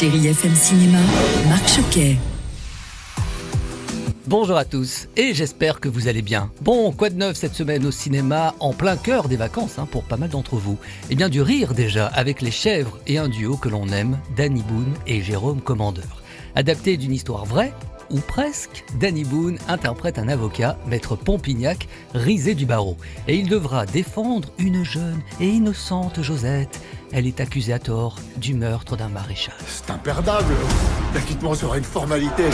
Chérie FM Cinéma, Marc Choquet. Bonjour à tous et j'espère que vous allez bien. Bon, quoi de neuf cette semaine au cinéma en plein cœur des vacances hein, pour pas mal d'entre vous Eh bien du rire déjà avec les chèvres et un duo que l'on aime, Danny Boone et Jérôme Commandeur. Adapté d'une histoire vraie ou presque, Danny Boone interprète un avocat, maître Pompignac, risé du barreau. Et il devra défendre une jeune et innocente Josette. Elle est accusée à tort du meurtre d'un maréchal. C'est imperdable. L'acquittement sera une formalité.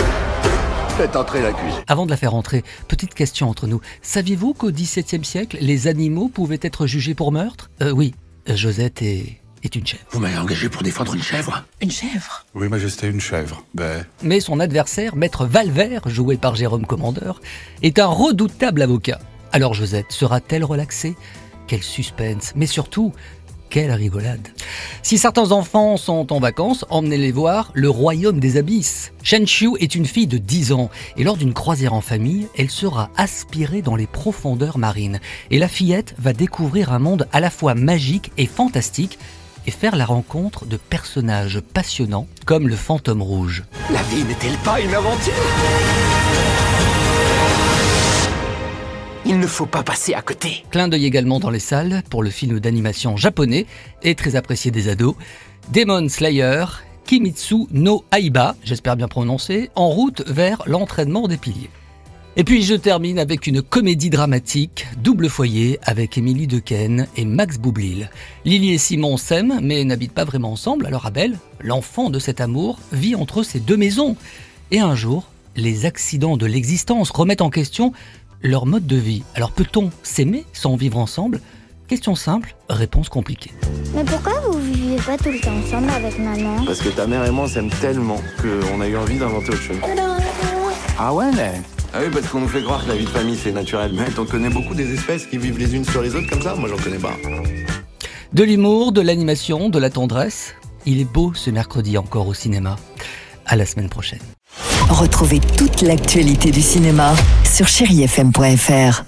Faites entrer l'accusé. Avant de la faire entrer, petite question entre nous. Saviez-vous qu'au XVIIe siècle, les animaux pouvaient être jugés pour meurtre? Euh, Oui, Josette est, est une chèvre. Vous m'avez engagé pour défendre une chèvre? Une chèvre? Oui, Majesté, une chèvre. Ben, Mais son adversaire, maître Valvert, joué par Jérôme Commandeur, est un redoutable avocat. Alors Josette sera-t-elle relaxée? Quel suspense, mais surtout, quelle rigolade. Si certains enfants sont en vacances, emmenez-les voir Le Royaume des Abysses. Shen Xiu est une fille de 10 ans et lors d'une croisière en famille, elle sera aspirée dans les profondeurs marines. Et la fillette va découvrir un monde à la fois magique et fantastique et faire la rencontre de personnages passionnants comme le fantôme rouge. La vie n'est-elle pas une aventure? Il ne faut pas passer à côté. Clin d'œil également dans les salles pour le film d'animation japonais et très apprécié des ados, Demon Slayer, Kimitsu no Aiba, j'espère bien prononcer, en route vers l'entraînement des piliers. Et puis je termine avec une comédie dramatique, double foyer, avec Émilie Dequesne et Max Boublil. Lily et Simon s'aiment, mais n'habitent pas vraiment ensemble, alors Abel, l'enfant de cet amour, vit entre ces deux maisons. Et un jour, les accidents de l'existence remettent en question leur mode de vie. Alors peut-on s'aimer sans vivre ensemble? Question simple, réponse compliquée. Mais pourquoi vous vivez pas tout le temps ensemble avec maman? Parce que ta mère et moi on s'aime tellement qu'on a eu envie d'inventer autre chose. Ah ouais Ah oui, parce qu'on nous fait croire que la vie de famille c'est naturel. Mais t'en connais beaucoup des espèces qui vivent les unes sur les autres comme ça Moi j'en connais pas. De l'humour, de l'animation, de la tendresse. Il est beau ce mercredi encore au cinéma. À la semaine prochaine. Retrouvez toute l'actualité du cinéma sur chérifm.fr.